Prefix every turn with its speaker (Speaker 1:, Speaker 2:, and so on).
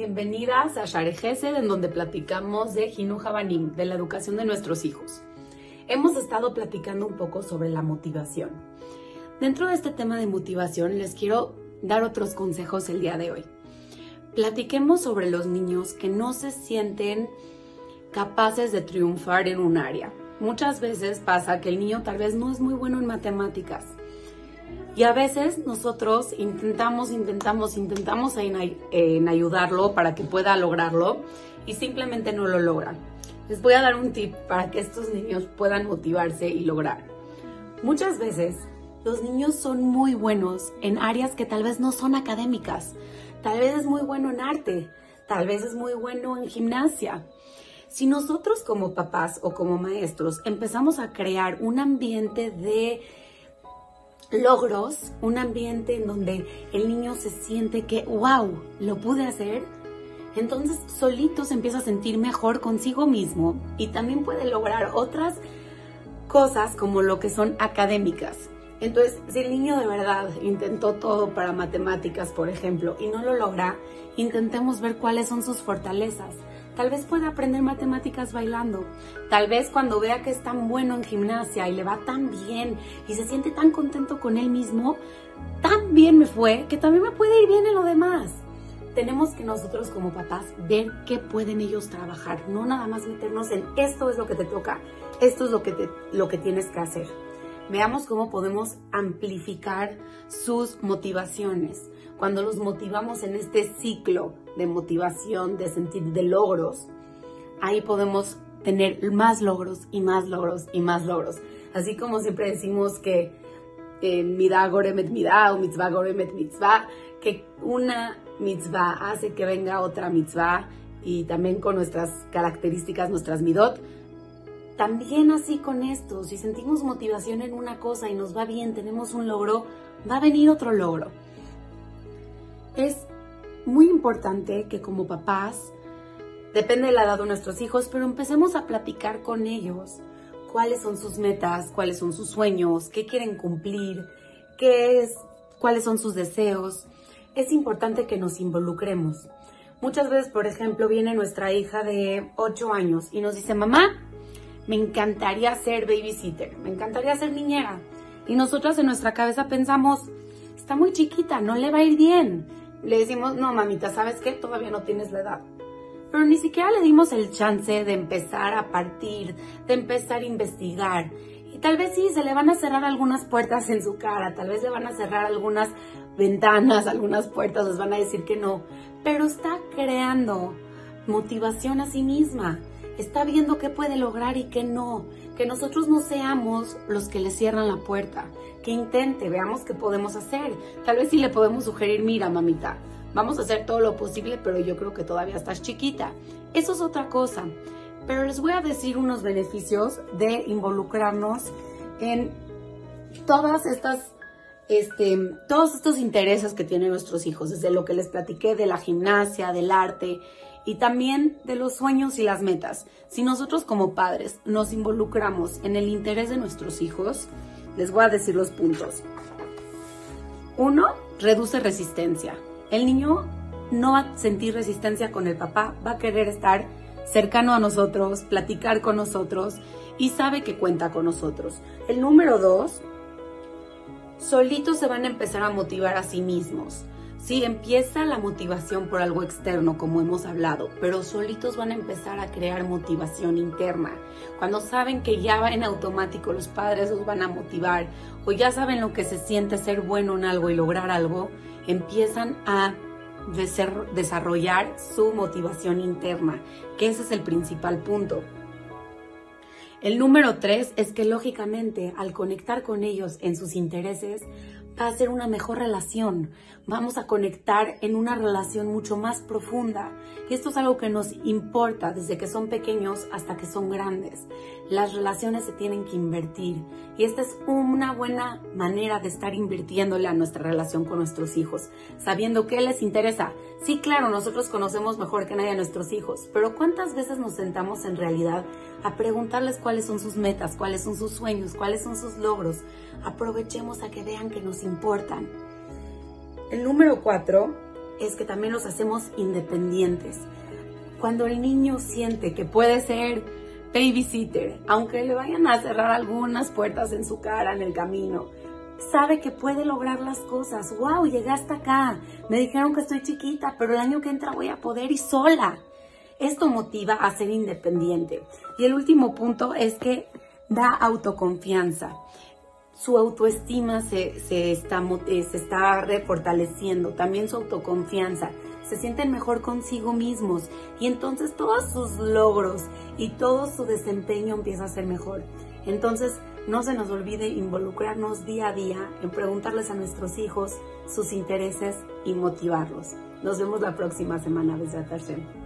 Speaker 1: bienvenidas a Share en donde platicamos de Hinu Habanim, de la educación de nuestros hijos. Hemos estado platicando un poco sobre la motivación. Dentro de este tema de motivación les quiero dar otros consejos el día de hoy. Platiquemos sobre los niños que no se sienten capaces de triunfar en un área. Muchas veces pasa que el niño tal vez no es muy bueno en matemáticas, y a veces nosotros intentamos, intentamos, intentamos en, ayudarlo para que pueda lograrlo y simplemente no lo logran. Les voy a dar un tip para que estos niños puedan motivarse y lograr. Muchas veces los niños son muy buenos en áreas que tal vez no son académicas. Tal vez es muy bueno en arte, tal vez es muy bueno en gimnasia. Si nosotros como papás o como maestros empezamos a crear un ambiente de logros, un ambiente en donde el niño se siente que, wow, lo pude hacer, entonces solito se empieza a sentir mejor consigo mismo y también puede lograr otras cosas como lo que son académicas. Entonces, si el niño de verdad intentó todo para matemáticas, por ejemplo, y no lo logra, intentemos ver cuáles son sus fortalezas Tal vez pueda aprender matemáticas bailando. Tal vez cuando vea que es tan bueno en gimnasia y le va tan bien y se siente tan contento con él mismo, tan bien me fue que también me puede ir bien en lo demás. Tenemos que nosotros como papás ver qué pueden ellos trabajar, no nada más meternos en esto es lo que te toca, esto es lo que, te, lo que tienes que hacer. Veamos cómo podemos amplificar sus motivaciones cuando los motivamos en este ciclo de motivación, de sentir de logros, ahí podemos tener más logros y más logros y más logros. Así como siempre decimos que eh, midah goremet midah o mitzvah goremet mitzvah, que una mitzvah hace que venga otra mitzvah y también con nuestras características, nuestras midot. También así con esto, si sentimos motivación en una cosa y nos va bien, tenemos un logro, va a venir otro logro es muy importante que como papás, depende de la edad de nuestros hijos, pero empecemos a platicar con ellos cuáles son sus metas, cuáles son sus sueños, qué quieren cumplir, qué es, cuáles son sus deseos. Es importante que nos involucremos. Muchas veces, por ejemplo, viene nuestra hija de 8 años y nos dice, mamá, me encantaría ser babysitter, me encantaría ser niñera. Y nosotras en nuestra cabeza pensamos, está muy chiquita, no le va a ir bien le decimos, no, mamita, ¿sabes qué? Todavía no tienes la edad. Pero ni siquiera le dimos el chance de empezar a partir, de empezar a investigar. Y tal vez sí, se le van a cerrar algunas puertas en su cara, tal vez le van a cerrar algunas ventanas, algunas puertas, les van a decir que no. Pero está creando motivación a sí misma. Está viendo qué puede lograr y qué no que nosotros no seamos los que le cierran la puerta, que intente, veamos qué podemos hacer. Tal vez sí le podemos sugerir, mira, mamita, vamos a hacer todo lo posible, pero yo creo que todavía estás chiquita. Eso es otra cosa. Pero les voy a decir unos beneficios de involucrarnos en todas estas este, todos estos intereses que tienen nuestros hijos, desde lo que les platiqué de la gimnasia, del arte, y también de los sueños y las metas. Si nosotros como padres nos involucramos en el interés de nuestros hijos, les voy a decir los puntos. Uno, reduce resistencia. El niño no va a sentir resistencia con el papá, va a querer estar cercano a nosotros, platicar con nosotros y sabe que cuenta con nosotros. El número dos, solitos se van a empezar a motivar a sí mismos. Sí, empieza la motivación por algo externo, como hemos hablado, pero solitos van a empezar a crear motivación interna. Cuando saben que ya en automático los padres los van a motivar o ya saben lo que se siente ser bueno en algo y lograr algo, empiezan a desarrollar su motivación interna, que ese es el principal punto. El número tres es que lógicamente al conectar con ellos en sus intereses, va a ser una mejor relación. Vamos a conectar en una relación mucho más profunda. Esto es algo que nos importa desde que son pequeños hasta que son grandes. Las relaciones se tienen que invertir. Y esta es una buena manera de estar invirtiéndole a nuestra relación con nuestros hijos, sabiendo qué les interesa. Sí, claro, nosotros conocemos mejor que nadie a nuestros hijos, pero ¿cuántas veces nos sentamos en realidad a preguntarles cuáles son sus metas, cuáles son sus sueños, cuáles son sus logros? Aprovechemos a que vean que nos importan. El número cuatro es que también los hacemos independientes. Cuando el niño siente que puede ser babysitter, aunque le vayan a cerrar algunas puertas en su cara en el camino, sabe que puede lograr las cosas. ¡Wow! Llegué hasta acá. Me dijeron que estoy chiquita, pero el año que entra voy a poder y sola. Esto motiva a ser independiente. Y el último punto es que da autoconfianza. Su autoestima se, está, eh, se está refortaleciendo, también su autoconfianza. Se sienten mejor consigo mismos y entonces todos sus logros y todo su desempeño empieza a ser mejor. Entonces, no se nos olvide involucrarnos día a día en preguntarles a nuestros hijos sus intereses y motivarlos. Nos vemos la próxima semana, desde Hashem.